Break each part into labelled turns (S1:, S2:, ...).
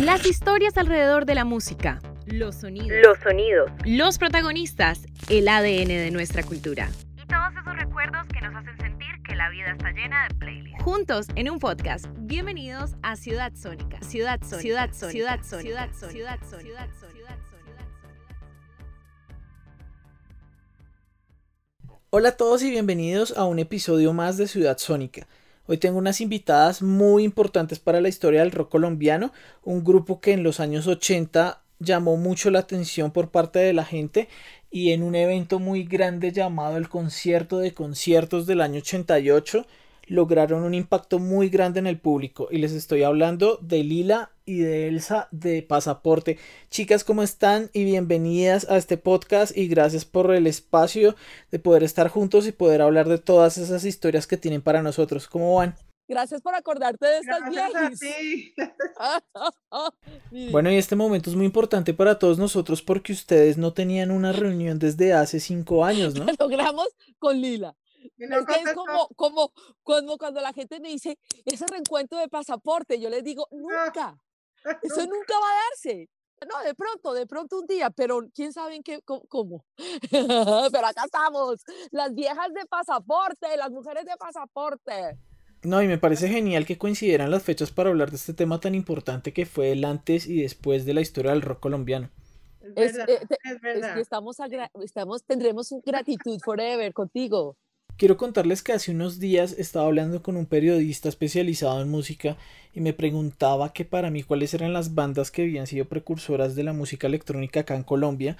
S1: Las historias alrededor de la música. Los sonidos.
S2: Los sonidos.
S1: Los protagonistas. El ADN de nuestra cultura.
S2: Y todos esos recuerdos que nos hacen sentir que la vida está llena de playlists.
S1: Juntos en un podcast. Bienvenidos a Ciudad Sónica. Ciudad Sónica. Ciudad Sónica. Ciudad Sónica. Ciudad Sónica. Ciudad Sónica. Ciudad Sónica.
S3: Hola a todos y bienvenidos a un episodio más de Ciudad Sónica. Hoy tengo unas invitadas muy importantes para la historia del rock colombiano, un grupo que en los años 80 llamó mucho la atención por parte de la gente y en un evento muy grande llamado el Concierto de Conciertos del año 88 lograron un impacto muy grande en el público y les estoy hablando de Lila y de Elsa de Pasaporte. Chicas, ¿cómo están? Y bienvenidas a este podcast y gracias por el espacio de poder estar juntos y poder hablar de todas esas historias que tienen para nosotros. ¿Cómo van?
S4: Gracias por acordarte de estas viejas.
S3: Bueno, y este momento es muy importante para todos nosotros porque ustedes no tenían una reunión desde hace cinco años, ¿no?
S4: Lo logramos con Lila. Es que es
S5: contestó.
S4: como, como cuando, cuando la gente me dice ese reencuentro de pasaporte, yo les digo, nunca, eso nunca va a darse. No, de pronto, de pronto un día, pero quién sabe en qué, cómo. pero acá estamos, las viejas de pasaporte, las mujeres de pasaporte.
S3: No, y me parece genial que coincidieran las fechas para hablar de este tema tan importante que fue el antes y después de la historia del rock colombiano.
S5: Es
S4: Es,
S5: verdad,
S4: eh, te-
S5: es
S4: Es
S5: verdad.
S4: que estamos, estamos, tendremos un gratitud forever contigo.
S3: Quiero contarles que hace unos días estaba hablando con un periodista especializado en música y me preguntaba que para mí cuáles eran las bandas que habían sido precursoras de la música electrónica acá en Colombia.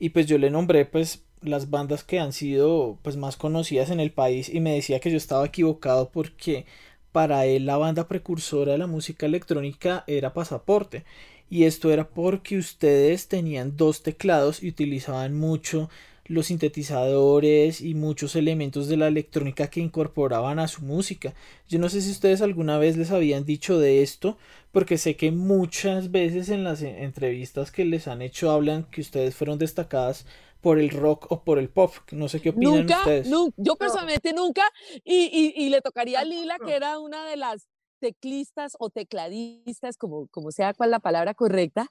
S3: Y pues yo le nombré pues las bandas que han sido pues más conocidas en el país y me decía que yo estaba equivocado porque para él la banda precursora de la música electrónica era Pasaporte. Y esto era porque ustedes tenían dos teclados y utilizaban mucho los sintetizadores y muchos elementos de la electrónica que incorporaban a su música. Yo no sé si ustedes alguna vez les habían dicho de esto, porque sé que muchas veces en las entrevistas que les han hecho hablan que ustedes fueron destacadas por el rock o por el pop. No sé qué opinan
S4: Nunca,
S3: ustedes.
S4: nun- yo personalmente nunca, y, y, y le tocaría a Lila, que era una de las teclistas o tecladistas, como, como sea cuál la palabra correcta,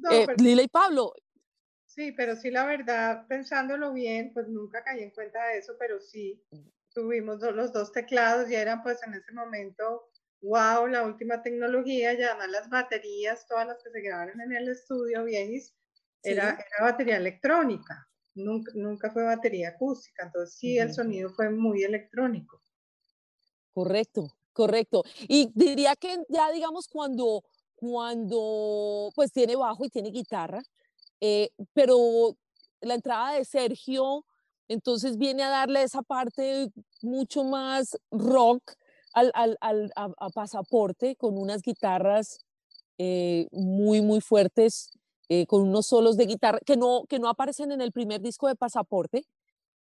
S5: No,
S4: eh,
S5: pero-
S4: Lila y Pablo.
S5: Sí, pero sí, la verdad, pensándolo bien, pues nunca caí en cuenta de eso, pero sí, tuvimos do- los dos teclados y eran pues en ese momento, wow, la última tecnología, y además las baterías, todas las que se grabaron en el estudio, viejis, era,
S4: Sí.
S5: era batería electrónica, nunca, nunca fue batería acústica, entonces sí, el sonido fue muy electrónico.
S4: Correcto, correcto. Y diría que ya, digamos, cuando, cuando pues tiene bajo y tiene guitarra, eh, pero la entrada de Sergio, entonces viene a darle esa parte mucho más rock al, al- al- a, a pasaporte con unas guitarras eh, muy, muy fuertes, eh, con unos solos de guitarra que no, que no aparecen en el primer disco de pasaporte,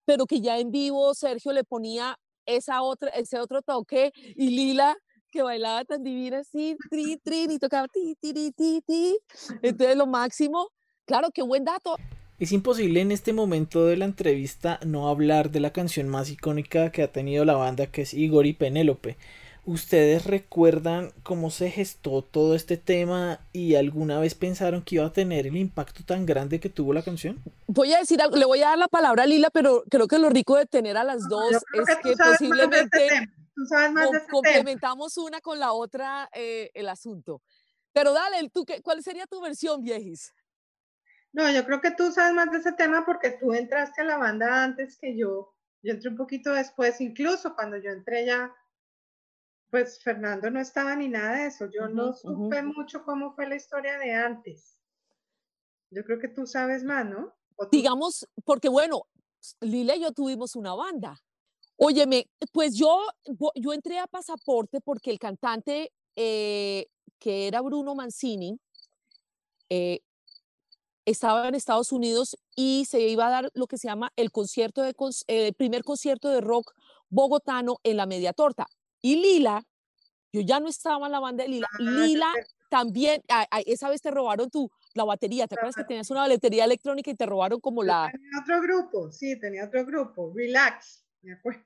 S4: pero que ya en vivo Sergio le ponía esa otra, ese otro toque y Lila que bailaba tan divina así, tri, tri, y tocaba ti, ti, ti, ti, ti. Entonces lo máximo, claro, qué buen dato.
S3: Es imposible en este momento de la entrevista no hablar de la canción más icónica que ha tenido la banda, que es Igor y Penélope. ¿Ustedes recuerdan cómo se gestó todo este tema y alguna vez pensaron que iba a tener el impacto tan grande que tuvo la canción?
S4: Voy a decir, algo, le voy a dar la palabra a Lila, pero creo que lo rico de tener a las
S5: No,
S4: dos
S5: creo
S4: es que
S5: de este
S4: posiblemente
S5: tema, este
S4: complementamos una con la otra eh, el asunto. Pero dale, ¿tú qué, ¿cuál sería tu versión, viejis?
S5: No, yo creo que tú sabes más de ese tema porque tú entraste a la banda antes que yo. Yo entré un poquito después, incluso cuando yo entré ya, pues Fernando no estaba ni nada de eso. Yo no supe mucho cómo fue la historia de antes. Yo creo que tú sabes más, ¿no?
S4: Digamos, porque bueno, Lila y yo tuvimos una banda. Óyeme, pues yo, yo entré a Pasaporte porque el cantante eh, que era Bruno Mancini eh, estaba en Estados Unidos y se iba a dar lo que se llama el concierto de cons- eh, el primer concierto de rock bogotano en la Media Torta. Y Lila, yo ya no estaba en la banda de Lila,
S5: Ah,
S4: Lila
S5: sé.
S4: también, a- a- esa vez te robaron tu, la batería, ¿te acuerdas que tenías una batería electrónica y te robaron como
S5: Yo
S4: la
S5: Tenía otro grupo, sí, tenía otro grupo, Relax, me acuerdo.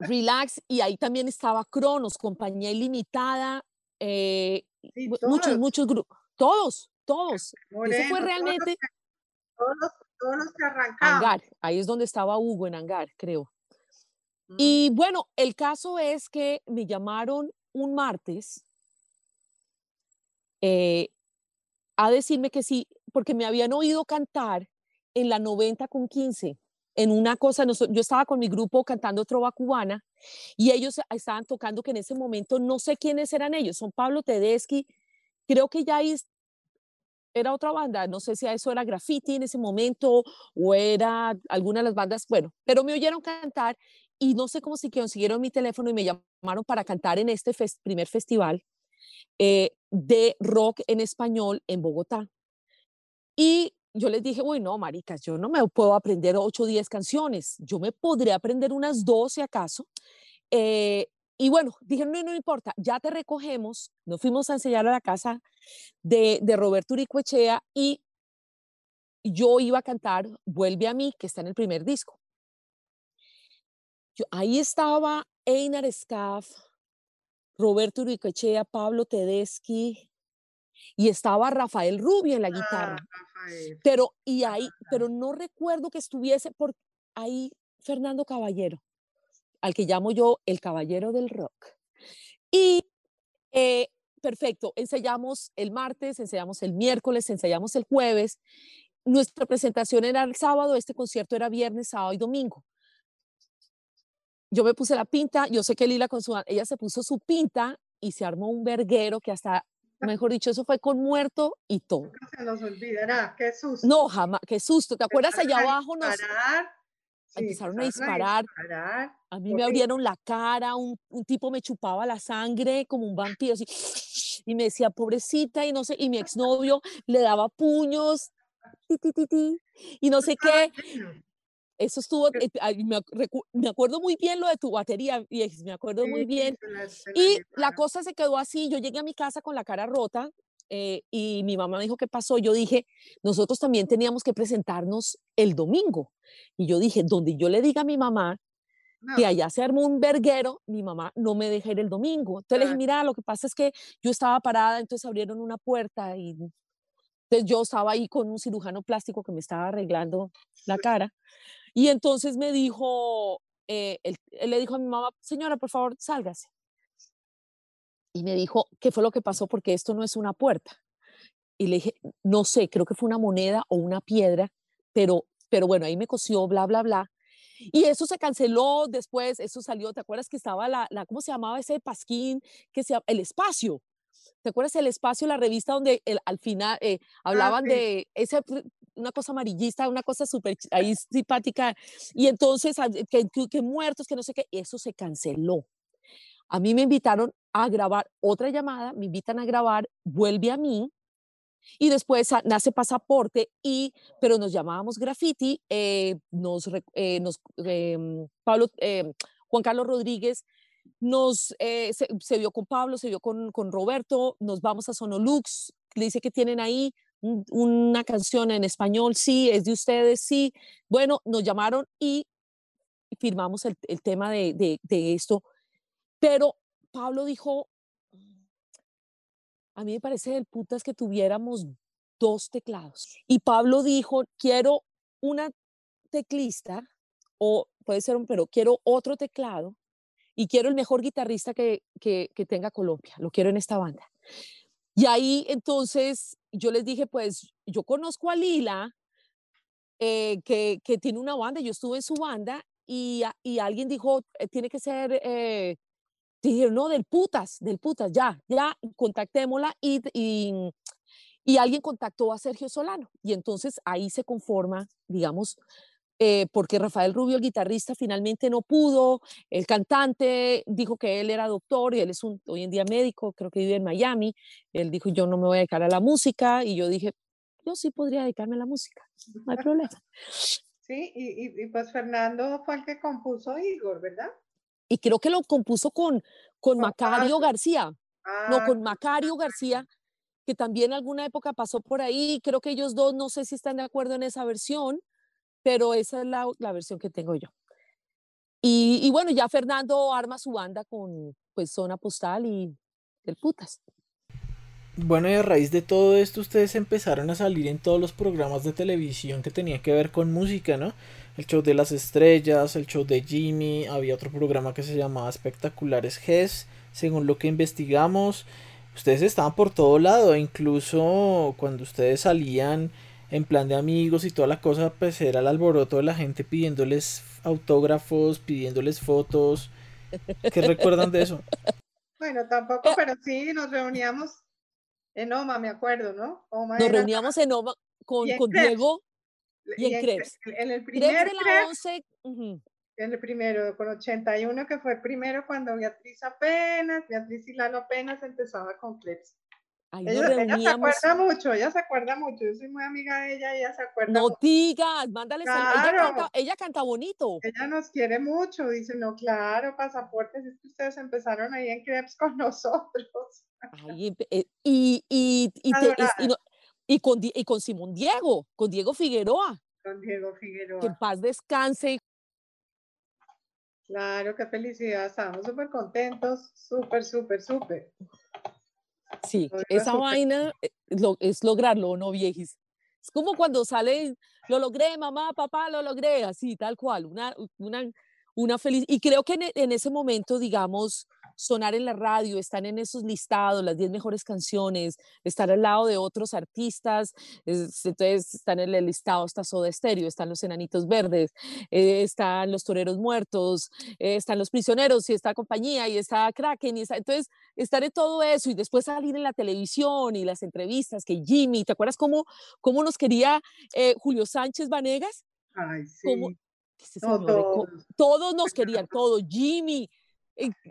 S4: Relax y ahí también estaba Cronos, Compañía Ilimitada, eh,
S5: Sí,
S4: mu- muchos, muchos grupos. todos, todos. Eso fue realmente...
S5: Todos los, todos los que
S4: ahí es donde estaba Hugo en Angar, creo. Y bueno, el caso es que me llamaron un martes eh, a decirme que sí, porque me habían oído cantar en la 90 con 15, en una cosa, yo estaba con mi grupo cantando trova cubana y ellos estaban tocando que en ese momento no sé quiénes eran ellos, son Pablo Tedeschi, creo que ya era otra banda, no sé si eso era graffiti en ese momento o era alguna de las bandas, bueno, pero me oyeron cantar y no sé cómo si consiguieron mi teléfono y me llamaron para cantar en este primer festival eh, de rock en español en Bogotá. Y yo les dije, uy, no, maricas, yo no me puedo aprender 8 o 10 canciones, yo me podría aprender unas 12 acaso. Eh, y bueno, dije, no, no importa, ya te recogemos, nos fuimos a enseñar a la casa de, de Roberto Uricoechea y yo iba a cantar Vuelve a mí, que está en el primer disco. Yo, ahí estaba Einar Scaff, Roberto Uricoechea, Pablo Tedeschi, y estaba Rafael Rubio en la guitarra. Ah, pero, y ahí, pero no recuerdo que estuviese por ahí Fernando Caballero, al que llamo yo el caballero del rock. Y eh, perfecto, ensayamos el martes, ensayamos el miércoles, ensayamos el jueves. Nuestra presentación era el sábado, este concierto era viernes, sábado y domingo yo me puse la pinta, yo sé que Lila con su, ella se puso su pinta y se armó un verguero que hasta, mejor dicho, eso fue con muerto y todo.
S5: No se nos olvidará, qué susto.
S4: No, jamás, qué susto. ¿Te acuerdas allá abajo? Nos, empezaron, a disparar. A, mí me abrieron la cara, un, un, tipo me chupaba la sangre como un vampiro, así, y me decía, pobrecita, y no sé, y mi exnovio le daba puños, y no sé qué. Eso estuvo, eh, me, acuerdo muy bien lo de tu batería, me acuerdo muy bien. Y la cosa se quedó así, yo llegué a mi casa con la cara rota eh, y mi mamá me dijo qué pasó. Yo dije, nosotros también teníamos que presentarnos el domingo. Y yo dije, donde yo le diga a mi mamá que allá se armó un verguero, mi mamá no me deja ir el domingo. Entonces le dije, mira, lo que pasa es que yo estaba parada, entonces abrieron una puerta y entonces yo estaba ahí con un cirujano plástico que me estaba arreglando la cara. Y entonces me dijo, eh, él, le dijo a mi mamá, señora, por favor, sálgase. Y me dijo, ¿qué fue lo que pasó? Porque esto no es una puerta. Y le dije, no sé, creo que fue una moneda o una piedra, pero, pero bueno, ahí me cosió, bla, bla, bla. Y eso se canceló después, eso salió, ¿te acuerdas que estaba la, la ¿cómo se llamaba ese pasquín? Que se, el espacio. ¿Te acuerdas el espacio, la revista donde el, al final eh, ah, hablaban de ese, una cosa amarillista, una cosa súper ahí simpática? Y entonces, ah, que, que, muertos, que no sé qué, eso se canceló. A mí me invitaron a grabar otra llamada, me invitan a grabar, vuelve a mí, y después nace pasaporte y pero nos llamábamos graffiti eh, nos, eh, nos em, Pablo Juan Carlos Rodríguez nos, eh, se, vio con Pablo, se vio con, con, Roberto, nos vamos a Sonolux, le dice que tienen ahí una canción en español, sí, es de ustedes, sí. Bueno, nos llamaron y firmamos el, el tema de, de, esto, pero Pablo dijo, a mí me parece del putas que tuviéramos dos teclados. Y Pablo dijo, quiero una teclista, o puede ser un, pero quiero otro teclado y quiero el mejor guitarrista que, que, tenga Colombia, lo quiero en esta banda. Y ahí entonces yo les dije, pues yo conozco a Lila, eh, que, que, tiene una banda, yo estuve en su banda y, y alguien dijo, eh, tiene que ser, eh, dijeron, no, del putas, del putas, ya, ya, contactémosla y, y, y alguien contactó a Sergio Solano. Y entonces ahí se conforma, digamos, eh, porque Rafael Rubio, el guitarrista, finalmente no pudo, el cantante dijo que él era doctor y él es un, hoy en día médico, creo que vive en Miami, él dijo yo no me voy a dedicar a la música y yo dije, yo sí podría dedicarme a la música, no hay problema.
S5: Sí, y, y, pues Fernando fue el que compuso Igor, ¿verdad?
S4: Y creo que lo compuso con, con Macario García, no, ah, con Macario García, que también alguna época pasó por ahí, creo que ellos dos no sé si están de acuerdo en esa versión, pero esa es la, la versión que tengo yo. Y, y, bueno, ya Fernando arma su banda con pues Zona Postal y del Putas.
S3: Bueno, y a raíz de todo esto ustedes empezaron a salir en todos los programas de televisión que tenían que ver con música, ¿no? El show de las estrellas, el show de Jimmy, había otro programa que se llamaba Espectaculares GES, según lo que investigamos. Ustedes estaban por todo lado, incluso cuando ustedes salían en plan de amigos y toda la cosa, pues era el alboroto de la gente pidiéndoles autógrafos, pidiéndoles fotos. ¿Qué recuerdan de eso?
S5: Bueno, tampoco, pero sí nos reuníamos en OMA, me acuerdo, ¿no?
S4: nos reuníamos en OMA con, con Diego y, en, Krebs.
S5: En, el primer de la 11, En el primero, con 81, que fue el primero cuando Beatriz apenas, Beatriz y Lalo apenas empezaba con Krebs ella, se acuerda mucho, ella se acuerda mucho. Yo soy muy amiga de ella, ella se acuerda.
S4: No digas, mándale claro. ella, canta, bonito.
S5: Ella nos quiere mucho, dice, no, claro, pasaportes, es que ustedes empezaron ahí en Krebs con nosotros.
S4: Ay, eh, y, y, y, y, con, y con Simón Diego, con Diego Figueroa.
S5: Con Diego Figueroa.
S4: Que en paz descanse.
S5: Claro, qué felicidad, estamos súper contentos, súper, súper, súper.
S4: Sí, esa vaina eh, es lograrlo, ¿no, viejis? Es como cuando sale, lo logré, mamá, papá, lo logré, así, tal cual, una, una, una feliz. Y creo que en, en ese momento, digamos, sonar en la radio, están en esos listados, las 10 mejores canciones, estar al lado de otros artistas, entonces están en el listado, está Soda Stereo, están los Enanitos Verdes, eh, están los Toreros Muertos, eh, están los Prisioneros y está Compañía y está Kraken, y entonces estar en todo eso y después salir en la televisión y las entrevistas que Jimmy, ¿te acuerdas cómo, cómo nos quería eh, Julio Sánchez Vanegas?
S5: Ay, sí.
S4: todos nos querían, todos, Jimmy,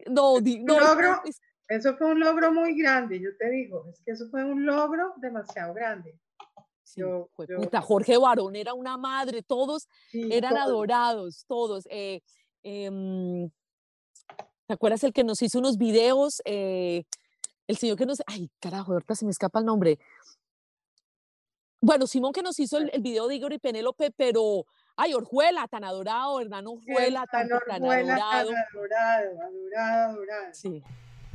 S4: no, no,
S5: logro, eso fue un logro muy grande, yo te digo, es que eso fue un logro demasiado grande.
S4: Jorge Barón era una madre, todos eran adorados, todos. Eh, em, ¿Te acuerdas el que nos hizo unos videos? Eh, el señor que nos... Ay, carajo, ahorita se me escapa el nombre. Bueno, Simón que nos hizo el, el video de Igor y Penélope, pero Ay, Orjuela, tan adorado, Hernán Orjuela, tan, tan, adorado.
S5: adorado, adorado, adorado.
S3: Sí.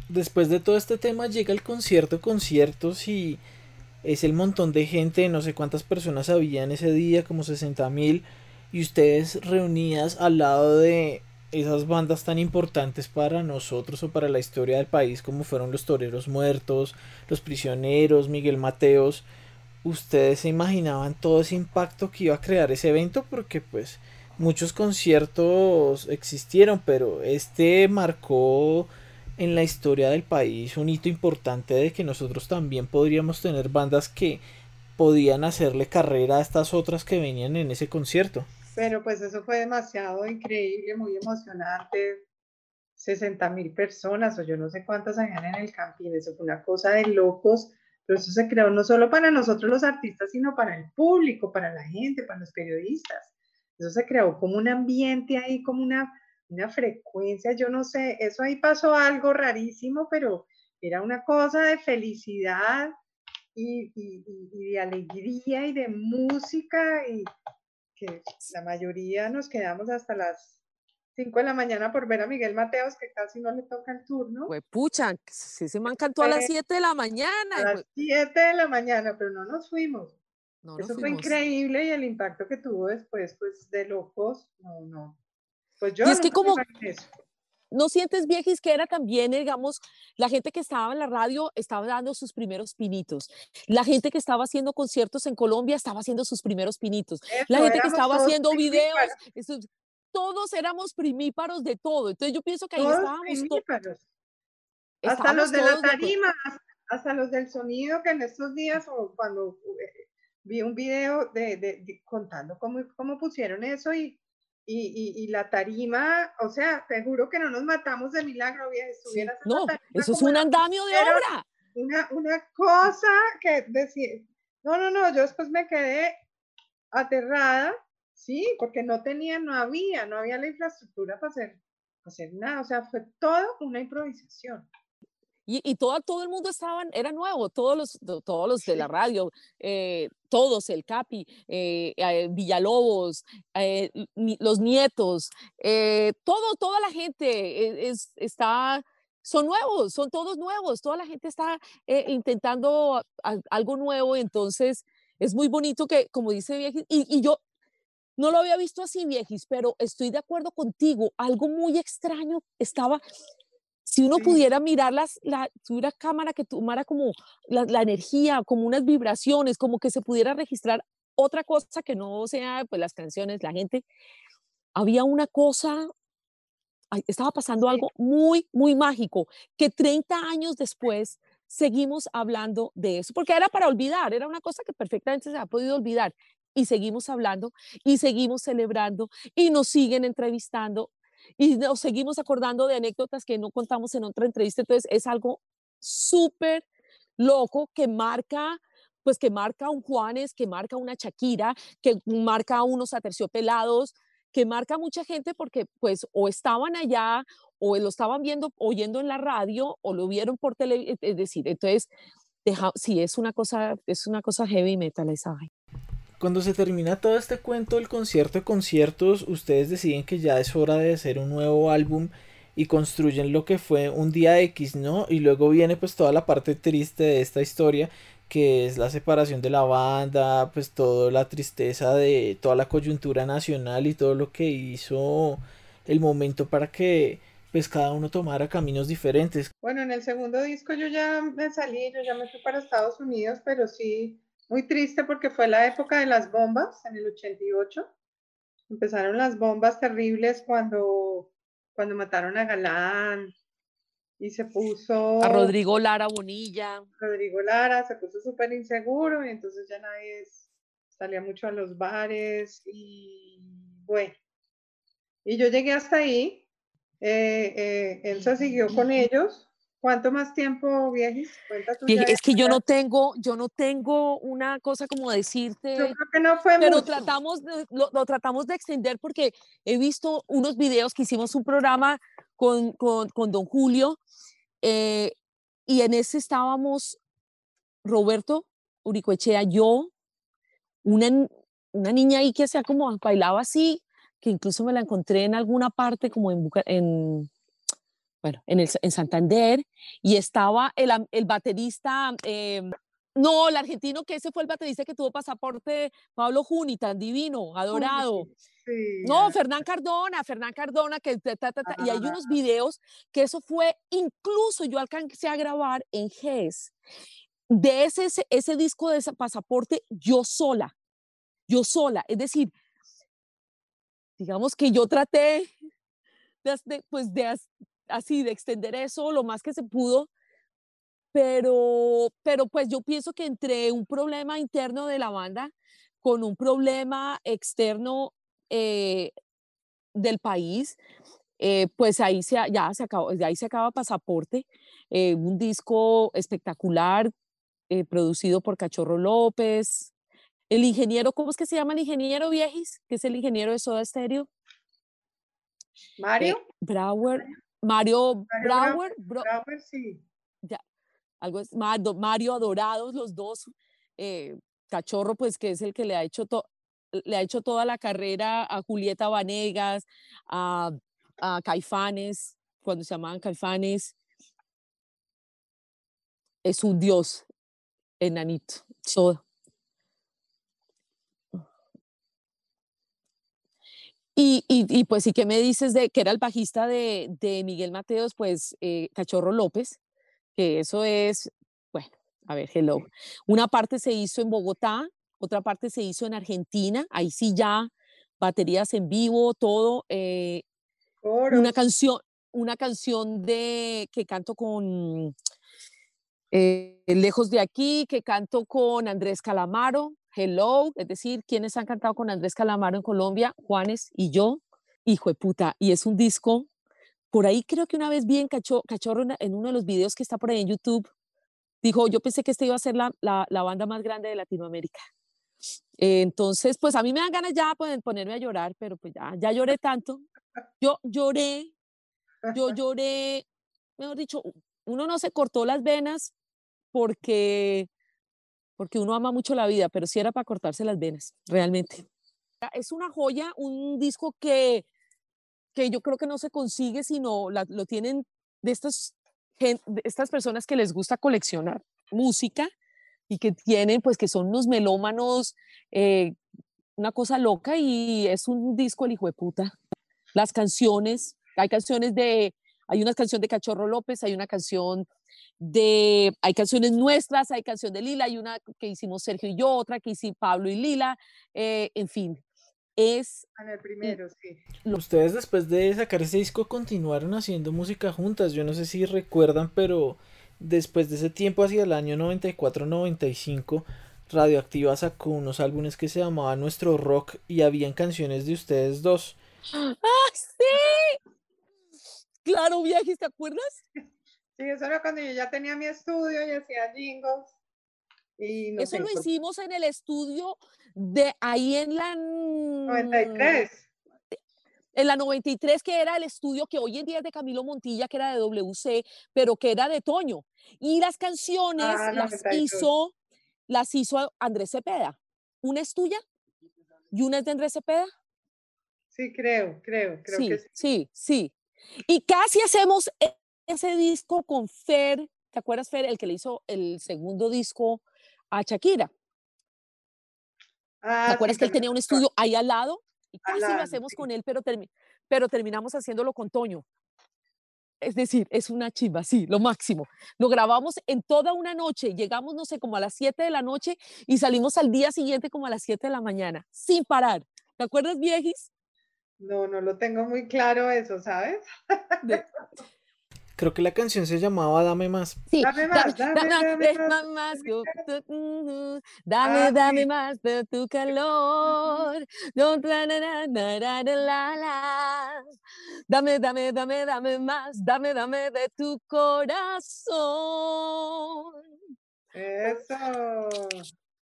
S3: Después de todo este tema llega el concierto, conciertos y es el montón de gente, no sé cuántas personas habían ese día, como 60 mil, y ustedes reunidas al lado de esas bandas tan importantes para nosotros o para la historia del país como fueron los Toreros Muertos, los Prisioneros, Miguel Mateos ustedes se imaginaban todo ese impacto que iba a crear ese evento porque pues muchos conciertos existieron pero este marcó en la historia del país un hito importante de que nosotros también podríamos tener bandas que podían hacerle carrera a estas otras que venían en ese concierto.
S5: Pero pues eso fue demasiado increíble, muy emocionante. 60 mil personas o yo no sé cuántas habían en el camping, eso fue una cosa de locos pero eso se creó no solo para nosotros los artistas, sino para el público, para la gente, para los periodistas. Eso se creó como un ambiente ahí, como una, una frecuencia, yo no sé, eso ahí pasó algo rarísimo, pero era una cosa de felicidad y, y, y, de alegría y de música y que la mayoría nos quedamos hasta las 5 de la mañana por ver a Miguel Mateos, que casi no le toca el turno.
S4: Pues pucha, si se man cantó a las 7 de la mañana.
S5: A las 7 de la mañana, pero no nos fuimos. No Eso fue increíble y el impacto que tuvo después, pues de locos, no, no. Pues yo
S4: y es que como, ¿No sientes, viejis, que era también, digamos, la gente que estaba en la radio estaba dando sus primeros pinitos? La gente que estaba haciendo conciertos en Colombia estaba haciendo sus primeros pinitos. la gente que estaba haciendo videos, todos éramos primíparos de todo. Entonces yo pienso que ahí estábamos todos.
S5: Hasta los de la tarima, hasta los del sonido que en estos días o cuando eh, vi un video de, contando cómo, cómo pusieron eso y, y, y, la tarima, o sea, te juro que no nos matamos de milagro, bien,
S4: No, eso es un andamio de obra.
S5: Una, una cosa que decía, no, no, no, yo después me quedé aterrada Sí, porque no tenía, no había, no había la infraestructura para hacer, hacer nada. O sea, fue todo una improvisación.
S4: Y, y todo, todo el mundo estaba, era nuevo, todos los, todos los de la radio, eh, todos, el Capi, eh, eh, Villalobos, los nietos, todo, toda la gente es, está son nuevos, son todos nuevos, toda la gente está intentando algo nuevo, entonces es muy bonito que, como dice Viejis, y, yo no lo había visto así, Viejis, pero estoy de acuerdo contigo, algo muy extraño estaba, si uno pudiera mirar las, la, tuviera cámara que tomara como la, la, energía, como unas vibraciones, como que se pudiera registrar otra cosa que no sea pues las canciones, la gente, había una cosa estaba pasando algo muy, muy mágico, que 30 años después seguimos hablando de eso, porque era para olvidar, era una cosa que perfectamente se ha podido olvidar, y seguimos hablando, y seguimos celebrando, y nos siguen entrevistando, y nos seguimos acordando de anécdotas que no contamos en otra entrevista, entonces es algo súper loco que marca pues que marca un Juanes, que marca una Shakira, que marca unos aterciopelados, que marca mucha gente porque pues o estaban allá o lo estaban viendo, oyendo en la radio o lo vieron por televisión, es decir, entonces, deja, sí, es una cosa, es una cosa heavy metal esa
S3: Cuando se termina todo este cuento del concierto de conciertos, ustedes deciden que ya es hora de hacer un nuevo álbum y construyen lo que fue un día X, ¿no? Y luego viene pues toda la parte triste de esta historia que es la separación de la banda, pues toda la tristeza de toda la coyuntura nacional y todo lo que hizo el momento para que pues cada uno tomara caminos diferentes.
S5: Bueno, en el segundo disco yo ya me salí, yo ya me fui para Estados Unidos, pero sí muy triste porque fue la época de las bombas en el 88. Empezaron las bombas terribles cuando cuando mataron a Galán, y se puso...
S4: A Rodrigo Lara Bonilla.
S5: Rodrigo Lara se puso súper inseguro y entonces ya nadie salía mucho a los bares y bueno. Y yo llegué hasta ahí, eh, eh, él se siguió con ellos. ¿Cuánto más tiempo viajes?
S4: Es que yo no tengo, yo no tengo una cosa como decirte.
S5: Yo creo que no fue
S4: Pero tratamos, lo, lo, tratamos de extender porque he visto unos videos que hicimos un programa con, con, con don Julio eh, y en ese estábamos Roberto Uricoechea, yo, una, una niña ahí que hacía como bailaba así, que incluso me la encontré en alguna parte como en, en bueno, en, el, en Santander, y estaba el, el baterista, eh, no, el argentino, que ese fue el baterista que tuvo pasaporte, Pablo Juni, tan divino, adorado. No, Fernán Cardona, Fernán Cardona, que y hay unos videos que eso fue, incluso yo alcancé a grabar en GES, de ese, ese, disco de ese pasaporte, yo sola, yo sola, es decir, digamos que yo traté de, pues de así, de extender eso lo más que se pudo, pero, pero pues yo pienso que entre un problema interno de la banda con un problema externo eh, del país, eh, pues ahí se, ya se acabó, ahí se acaba Pasaporte, eh, un disco espectacular producido por Cachorro López, el ingeniero, ¿cómo es que se llama el ingeniero Viejis? Que es el ingeniero de Soda Stereo.
S5: Mario.
S4: Brauer, Mario, Brauer,
S5: Brauer, sí.
S4: Ya, algo es Mario Adorados, los dos, eh, Cachorro, pues que es el que le ha hecho, le ha hecho toda la carrera a Julieta Vanegas, a, a Caifanes, cuando se llamaban Caifanes. Es un dios, enanito, soda. Y, y, y, pues sí que me dices de que era el bajista de, de Miguel Mateos, pues eh, Cachorro López, que eso es, bueno, a ver, hello. Una parte se hizo en Bogotá, otra parte se hizo en Argentina, ahí sí ya baterías en vivo, todo. Eh, una canción, una canción de que canto con eh, Lejos de aquí, que canto con Andrés Calamaro, Hello, es decir, quienes han cantado con Andrés Calamaro en Colombia, Juanes y yo, hijo de puta, y es un disco por ahí creo que una vez vi en Cachorro en uno de los videos que está por ahí en YouTube, dijo, yo pensé que esta iba a ser la, la, banda más grande de Latinoamérica. entonces, pues a mí me dan ganas ya de ponerme a llorar, pero pues ya, ya lloré tanto. Yo lloré, yo lloré, mejor dicho, uno no se cortó las venas porque, porque uno ama mucho la vida, pero sí era para cortarse las venas, realmente. Es una joya, un disco que que yo creo que no se consigue, sino lo tienen de estos estas personas que les gusta coleccionar música y que tienen, pues que son unos melómanos, eh, una cosa loca y es un disco el hijo de puta. Las canciones, hay canciones de, hay una canción de Cachorro López, hay una canción de, hay canciones nuestras, hay canción de Lila, hay una que hicimos Sergio y yo, otra que hicimos Pablo y Lila, eh, en fin, es...
S5: En el primero, sí.
S3: Ustedes después de sacar ese disco continuaron haciendo música juntas, yo no sé si recuerdan, pero después de ese tiempo, hacia el año 94-95, Radioactiva sacó unos álbumes que se llamaban Nuestro Rock y habían canciones de ustedes dos.
S4: ¡Ah, sí! Claro, viajes, ¿te acuerdas?
S5: Sí, eso era cuando yo ya tenía mi estudio y hacía jingles. Y
S4: eso lo hicimos en el estudio de ahí en la...
S5: 93.
S4: En la 93, que era el estudio que hoy en día es de Camilo Montilla, que era de WC, pero que era de Toño. Y las canciones ah, las hizo las hizo Andrés Cepeda. ¿Una es tuya? ¿Y una es de Andrés Cepeda?
S5: Sí, creo, creo, creo
S4: sí,
S5: que
S4: sí. Sí, sí. Y casi hacemos e, ese disco con Fer, ¿te acuerdas Fer? El que le hizo el segundo disco a Shakira. Ah, ¿Te acuerdas que él tenía un estudio ahí al lado? Y casi lo hacemos con él, pero, pero terminamos haciéndolo con Toño. Es decir, es una chiva, sí, lo máximo. Lo grabamos en toda una noche, llegamos, no sé, como a las 7 de la noche y salimos al día siguiente como a las 7 de la mañana, sin parar. ¿Te acuerdas, viejis?
S5: No, no lo tengo muy claro eso, ¿sabes?
S3: Creo que la canción se llamaba Dame más.
S4: Sí, dame más, dame, dame, dame, más. Dame, dame más de tu calor. Dame, dame, dame, dame más. Dame, dame de tu corazón.
S5: Eso.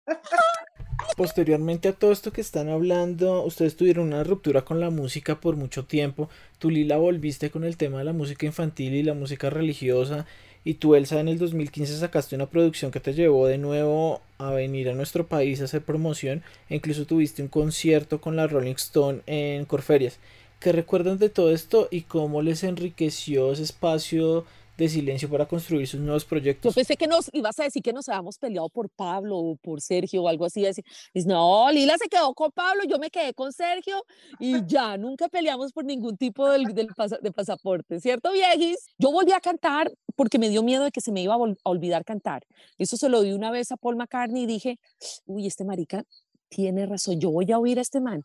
S3: Posteriormente a todo esto que están hablando, ustedes tuvieron una ruptura con la música por mucho tiempo. Tú, Lila, volviste con el tema de la música infantil y la música religiosa. Y tú, Elsa, en el 2015 sacaste una producción que te llevó de nuevo a venir a nuestro país a hacer promoción. E incluso tuviste un concierto con la Rolling Stone en Corferias. ¿Qué recuerdan de todo esto y cómo les enriqueció ese espacio de silencio para construir sus nuevos proyectos.
S4: Yo pensé que nos ibas a decir que nos habíamos peleado por Pablo o por Sergio o algo así. Dices, no, Lila se quedó con Pablo, yo me quedé con Sergio y ya, nunca peleamos por ningún tipo del, de pasaporte, ¿cierto, viejis? Yo volví a cantar porque me dio miedo de que se me iba a, a olvidar cantar. Eso se lo di una vez a Paul McCartney y dije, uy, este marica tiene razón, yo voy a oír a este man.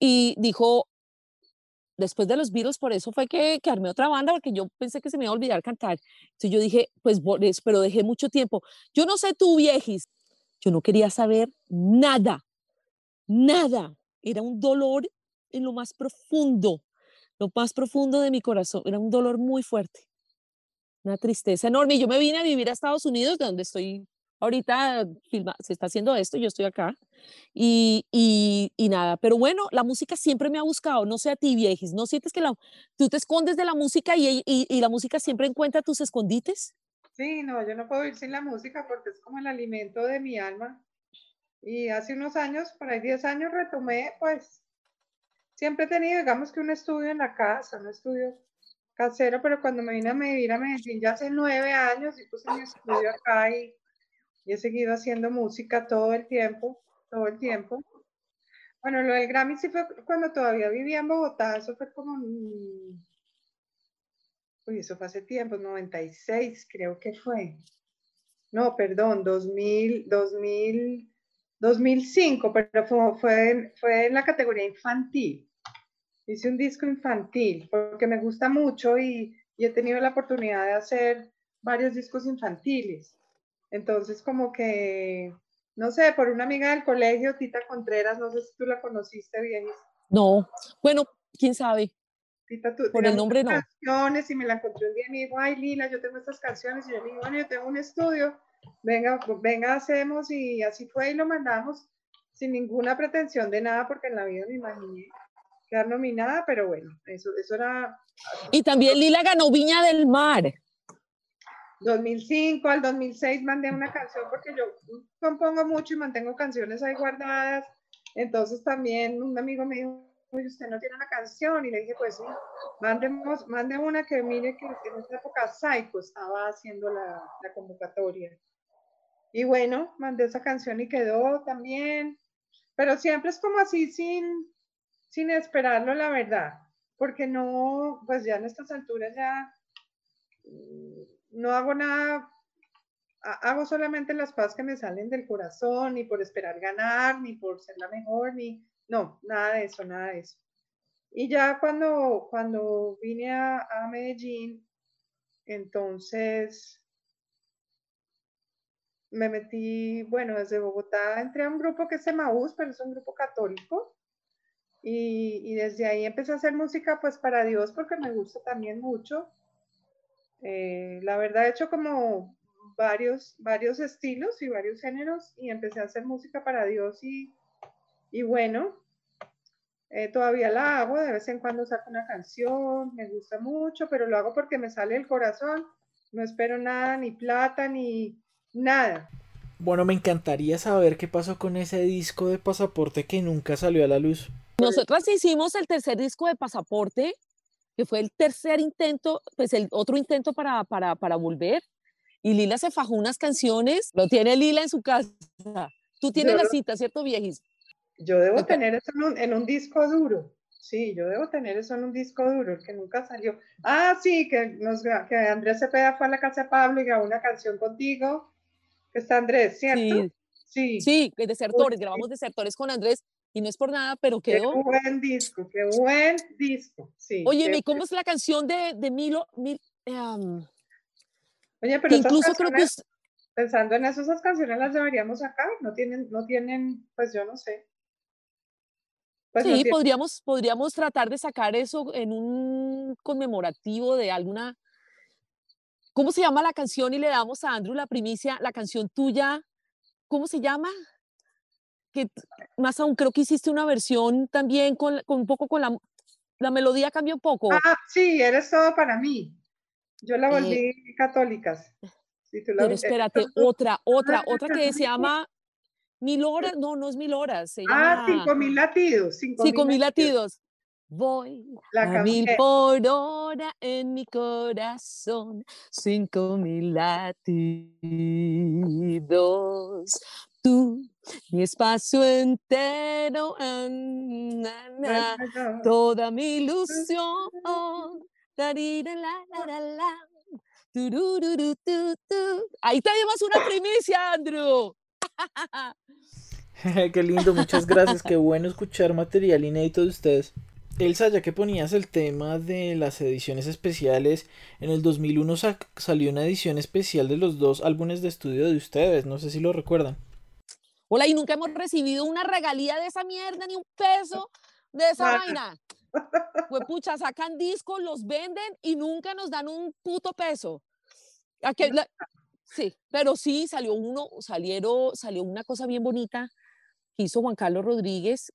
S4: Y dijo, después de los Beatles, por eso fue que, que, armé otra banda, porque yo pensé que se me iba a olvidar cantar. Entonces yo dije, pues, pero dejé mucho tiempo. Yo no sé tú, viejis, yo no quería saber nada, nada. Era un dolor en lo más profundo, lo más profundo de mi corazón. Era un dolor muy fuerte, una tristeza enorme. Y yo me vine a vivir a Estados Unidos, de donde estoy ahorita se está haciendo esto, yo estoy acá. Y, y, nada, pero bueno, la música siempre me ha buscado, no sé a ti, viejis, ¿no sientes que la, tú te escondes de la música y, y, la música siempre encuentra tus escondites?
S5: Sí, no, yo no puedo ir sin la música porque es como el alimento de mi alma. Y hace unos años, por ahí 10 años, retomé, pues, siempre he tenido, digamos que un estudio en la casa, un estudio casero, pero cuando me vine a vivir a Medellín ya hace nueve años y puse mi estudio acá y he seguido haciendo música todo el tiempo, todo el tiempo. Bueno, lo del Grammy sí fue cuando todavía vivía en Bogotá, eso fue como... Uy, eso fue hace tiempo, 96 creo que fue. No, perdón, 2000, 2000, 2005, pero fue, fue, fue en la categoría infantil. Hice un disco infantil porque me gusta mucho y, y he tenido la oportunidad de hacer varios discos infantiles. Entonces, como que, no sé, por una amiga del colegio, Tita Contreras, no sé si tú la conociste bien.
S4: No, bueno, quién sabe.
S5: Tita, tú,
S4: por el nombre no.
S5: Canciones y me la encontré un día y me dijo, ay Lila, yo tengo estas canciones y yo le digo, bueno, yo tengo un estudio, venga, venga, hacemos y así fue y lo mandamos sin ninguna pretensión de nada porque en la vida me imaginé quedar nominada, pero bueno, eso, eso era...
S4: Y también Lila ganó Viña del Mar.
S5: 2005 al 2006 mandé una canción porque yo compongo mucho y mantengo canciones ahí guardadas. Entonces también un amigo me dijo, usted no tiene una canción. Y le dije, pues sí, mandemos, mande una que mire que en esa época Psycho estaba haciendo la, la convocatoria. Y bueno, mandé esa canción y quedó también. Pero siempre es como así, sin, sin esperarlo, la verdad. Porque no, pues ya en estas alturas ya no hago nada hago solamente las cosas que me salen del corazón, ni por esperar ganar, ni por ser la mejor, ni no, nada de eso, nada de eso. Y ya cuando, cuando vine a, a Medellín, entonces me metí, bueno, desde Bogotá entré a un grupo que es Emaús, pero es un grupo católico. Y, y, desde ahí empecé a hacer música pues para Dios porque me gusta también mucho. Eh, la verdad he hecho como varios, varios estilos y varios géneros y empecé a hacer música para Dios y, y bueno, eh, todavía la hago, de vez en cuando saco una canción, me gusta mucho, pero lo hago porque me sale el corazón, no espero nada, ni plata, ni nada.
S3: Bueno, me encantaría saber qué pasó con ese disco de pasaporte que nunca salió a la luz.
S4: Nosotras hicimos el tercer disco de pasaporte, que fue el tercer intento, pues el otro intento para, para, para volver. Y Lila se fajó unas canciones, lo tiene Lila en su casa. Tú tienes la cita, ¿cierto, viejis?
S5: Yo debo tener eso en un, disco duro. Sí, yo debo tener eso en un disco duro, el que nunca salió. Ah, sí, que, nos, que Andrés Cepeda fue a la casa de Pablo y grabó una canción contigo. Que está Andrés, ¿cierto?
S4: Sí. Sí, sí desertores, grabamos desertores con Andrés y no es por nada, pero quedó.
S5: Qué buen disco, qué buen disco. Sí,
S4: Oye, ¿y cómo es la canción de, de Milo? Mil,
S5: Oye, pero incluso creo que pensando en eso, esas canciones las deberíamos sacar, no tienen, no tienen, pues yo no sé.
S4: Pues sí, podríamos, podríamos tratar de sacar eso en un conmemorativo de alguna. ¿Cómo se llama la canción? Y le damos a Andrew la primicia, la canción tuya. ¿Cómo se llama? Que más aún creo que hiciste una versión también con, con un poco con la, la melodía cambió un poco.
S5: Ah, sí, eres todo para mí. Yo la volví eh, católicas.
S4: pero espérate, otra, otra, otra que se llama Mil Horas, no, no es Mil Horas.
S5: ah, Cinco Mil Latidos.
S4: Cinco, mil, latidos. Voy a mil por hora en mi corazón, cinco mil latidos. Tú, mi espacio entero, toda mi ilusión Ahí tenemos una primicia, Andrew.
S3: Qué lindo, muchas gracias. Qué bueno escuchar material inédito de ustedes. Elsa, ya que ponías el tema de las ediciones especiales, en el 2001 salió una edición especial de los dos álbumes de estudio de ustedes, no sé si lo recuerdan.
S4: Hola, y nunca hemos recibido una regalía de esa mierda, ni un peso de esa vaina. Pues pucha, sacan discos, los venden y nunca nos dan un puto peso. sí, pero sí salió uno, salieron, salió una cosa bien bonita que hizo Juan Carlos Rodríguez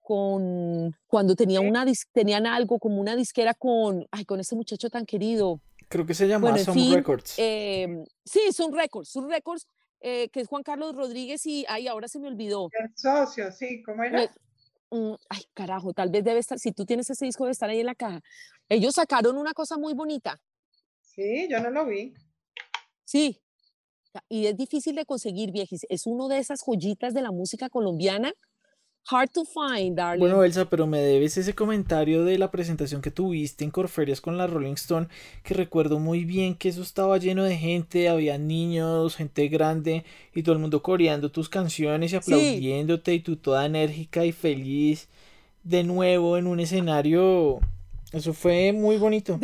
S4: con cuando tenía una tenían algo como una disquera con ay con ese muchacho tan querido.
S3: Creo que se llama bueno, Records.
S4: em, sí Sun Records Sun Records eh, que es Juan Carlos Rodríguez y ay ahora se me olvidó
S5: el socio sí cómo era
S4: ay, carajo, tal vez debe estar, si tú tienes ese disco debe estar ahí en la caja. Ellos sacaron una cosa muy bonita.
S5: Sí, yo no lo vi.
S4: Sí, y es difícil de conseguir, viejis. Es uno de esas joyitas de la música colombiana Hard to find, darling.
S3: Bueno, Elsa, pero me debes ese comentario de la presentación que tuviste en Corferias con la Rolling Stone, que recuerdo muy bien que eso estaba lleno de gente, había niños, gente grande y todo el mundo coreando tus canciones y aplaudiéndote y tú toda enérgica y feliz de nuevo en un escenario. Eso fue muy bonito.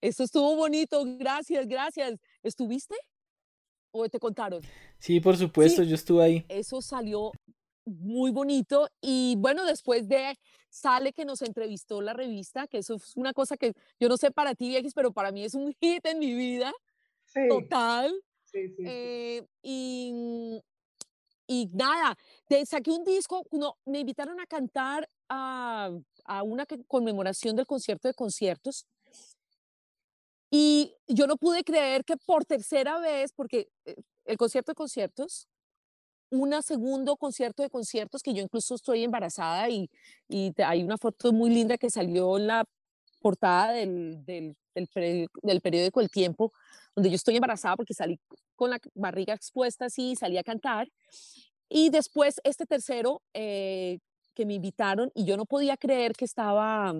S4: eso estuvo bonito, gracias, gracias. ¿Estuviste? ¿O te contaron?
S3: Sí, por supuesto, yo estuve ahí.
S4: Eso salió muy bonito. Y bueno, después de sale que nos entrevistó la revista, que eso es una cosa que yo no sé para ti, Viejis, pero para mí es un hit en mi vida. Total. Eh, y, y nada, te saqué un disco, no, me invitaron a cantar a, a una conmemoración del concierto de conciertos. Y yo no pude creer que por tercera vez, porque eh, el concierto de conciertos un segundo concierto de conciertos que yo incluso estoy embarazada y, y hay una foto muy linda que salió en la portada del, del, periódico, El Tiempo, donde yo estoy embarazada porque salí con la barriga expuesta así, salí a cantar. Y después este tercero eh, que me invitaron y yo no podía creer que estaba,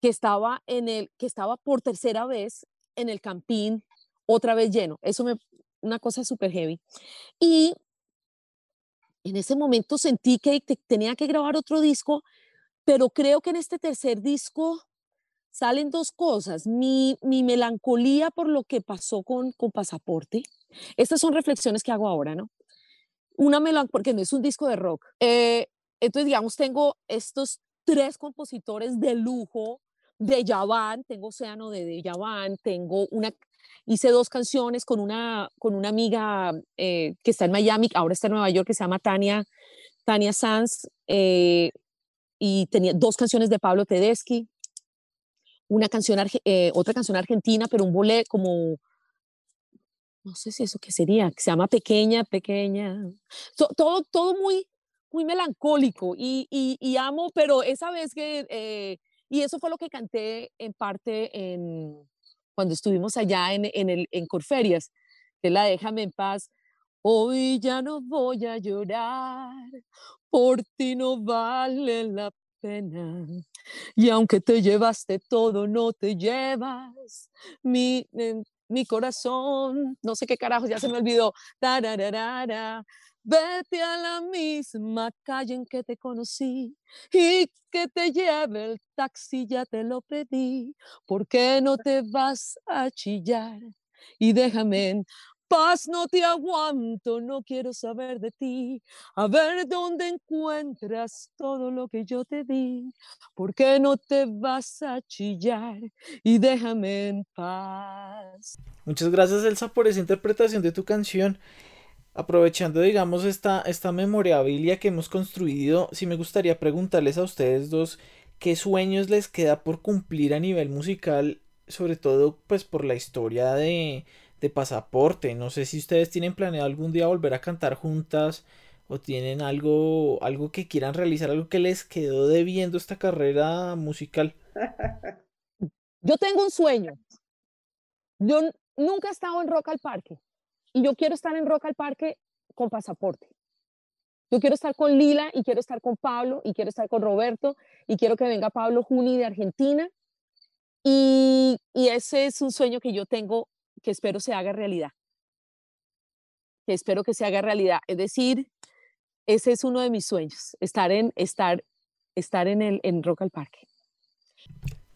S4: que estaba en el, que estaba por tercera vez en el campín, otra vez lleno. Eso me, una cosa súper heavy. Y en ese momento sentí que tenía que grabar otro disco, pero creo que en este tercer disco salen dos cosas. Mi, mi melancolía por lo que pasó con, con Pasaporte. Estas son reflexiones que hago ahora, ¿no? Una melancolía, porque no es un disco de rock. Eh, entonces, digamos, tengo estos tres compositores de lujo de Yaván, tengo Océano de, de Yaván, tengo una, hice dos canciones con una, con una amiga eh, que está en Miami, ahora está en Nueva York, que se llama Tania, Tania Sanz, eh, y tenía dos canciones de Pablo Tedeschi, una canción, eh, otra canción argentina, pero un bolé como, no sé si eso qué sería, que se llama Pequeña, Pequeña, todo, todo muy, muy melancólico y, y, amo, pero esa vez que, y eso fue lo que canté en parte en cuando estuvimos allá en, en, el, en Corferias, que la déjame en paz. Hoy ya no voy a llorar, por ti no vale la pena. Y aunque te llevaste todo, no te llevas mi, mi corazón. No sé qué carajo, ya se me olvidó. Vete a la misma calle en que te conocí y que te lleve el taxi, ya te lo pedí. ¿Por qué no te vas a chillar? Y déjame en paz, no te aguanto, no quiero saber de ti. A ver dónde encuentras todo lo que yo te di. ¿Por qué no te vas a chillar? Y déjame en paz.
S3: Muchas gracias, Elsa, por esa interpretación de tu canción aprovechando, digamos, esta, esta memorabilia que hemos construido, sí me gustaría preguntarles a ustedes dos qué sueños les queda por cumplir a nivel musical, sobre todo pues por la historia de, de Pasaporte. No sé si ustedes tienen planeado algún día volver a cantar juntas o tienen algo, algo que quieran realizar, algo que les quedó debiendo esta carrera musical.
S4: Yo tengo un sueño. Yo nunca he estado en Rock al Parque. Y yo quiero estar en Rock al Parque con pasaporte. Yo quiero estar con Lila y quiero estar con Pablo y quiero estar con Roberto y quiero que venga Pablo Juni de Argentina. Y, y ese es un sueño que yo tengo que espero se haga realidad. Que espero que se haga realidad. Es decir, ese es uno de mis sueños, estar en, estar, estar en, el, en Rock al Parque.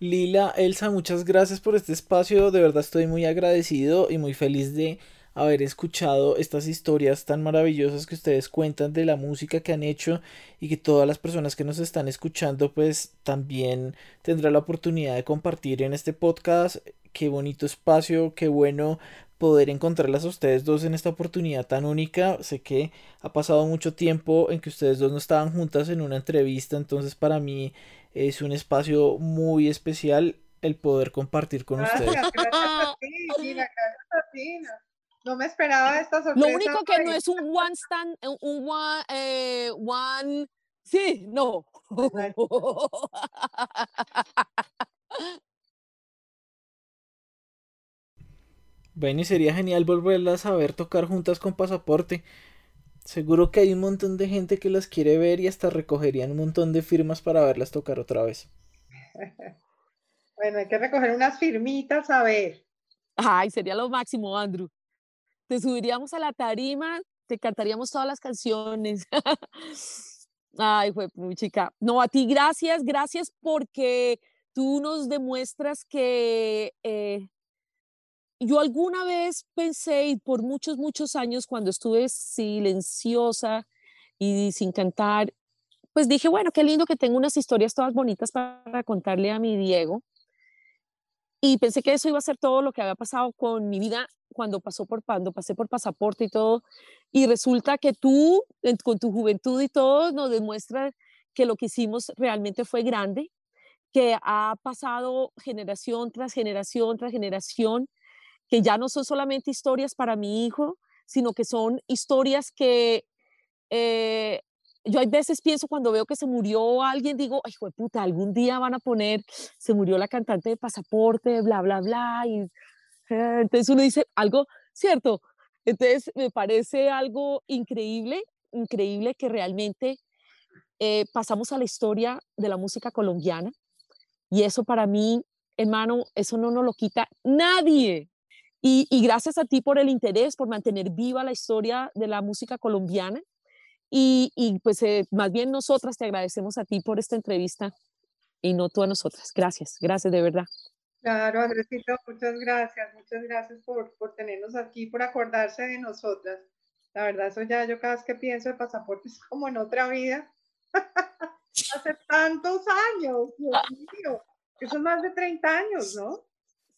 S3: Lila, Elsa, muchas gracias por este espacio. De verdad estoy muy agradecido y muy feliz de haber escuchado estas historias tan maravillosas que ustedes cuentan de la música que han hecho y que todas las personas que nos están escuchando pues también tendrá la oportunidad de compartir en este podcast. Qué bonito espacio, qué bueno poder encontrarlas a ustedes dos en esta oportunidad tan única. Sé que ha pasado mucho tiempo en que ustedes dos no estaban juntas en una entrevista, entonces para mí es un espacio muy especial el poder compartir con ustedes.
S5: No me esperaba esta sorpresa.
S4: Lo único que no es un one stand, eh, un one, eh, one, sí, no.
S3: Bueno, y sería genial volverlas a ver tocar juntas con pasaporte. Seguro que hay un montón de gente que las quiere ver y hasta recogerían un montón de firmas para verlas tocar otra vez.
S5: Bueno, hay que recoger unas firmitas a ver.
S4: Ay, sería lo máximo, Andrew te subiríamos a la tarima, te cantaríamos todas las canciones. Ay, fue muy chica. No, a ti gracias, gracias porque tú nos demuestras que eh, yo alguna vez pensé, y por muchos, muchos años, cuando estuve silenciosa y sin cantar, pues dije, bueno, qué lindo que tengo unas historias todas bonitas para contarle a mi Diego. Y pensé que eso iba a ser todo lo que había pasado con mi vida cuando pasó por cuando pasé por pasaporte y todo. Y resulta que tú, con tu juventud y todo, nos demuestra que lo que hicimos realmente fue grande, que ha pasado generación tras generación tras generación, que ya no son solamente historias para mi hijo, sino que son historias que, eh, yo hay veces pienso cuando veo que se murió alguien, digo, ay, de puta, algún día van a poner, se murió la cantante de pasaporte, bla, bla, bla. Y, eh, entonces uno dice algo, ¿cierto? Entonces me parece algo increíble, increíble que realmente eh, pasamos a la historia de la música colombiana. Y eso para mí, hermano, eso no nos lo quita nadie. Y, y gracias a ti por el interés, por mantener viva la historia de la música colombiana y, y pues eh, más bien nosotras te agradecemos a ti por esta entrevista y no tú a nosotras. Gracias, gracias de verdad.
S5: Claro, Andresito, muchas gracias, muchas gracias por, por tenernos aquí, por acordarse de nosotras. La verdad, eso ya yo cada vez que pienso de pasaportes como en otra vida. Hace tantos años, Dios
S4: Ah.
S5: mío. Que son más de 30 años, ¿no?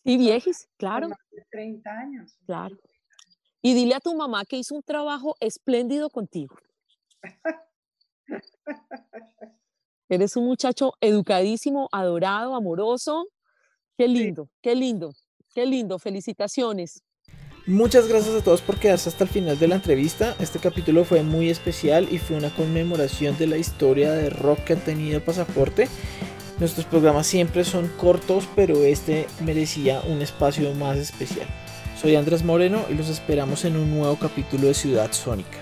S4: Sí, viejis, claro,
S5: Más de 30 años.
S4: claro. Y dile a tu mamá que hizo un trabajo espléndido contigo. Eres un muchacho educadísimo, adorado, amoroso. Qué lindo, qué lindo, qué lindo. Felicitaciones.
S3: Muchas gracias a todos por quedarse hasta el final de la entrevista. Este capítulo fue muy especial y fue una conmemoración de la historia de rock que ha tenido Pasaporte. Nuestros programas siempre son cortos, pero este merecía un espacio más especial. Soy Andrés Moreno y los esperamos en un nuevo capítulo de Ciudad Sónica.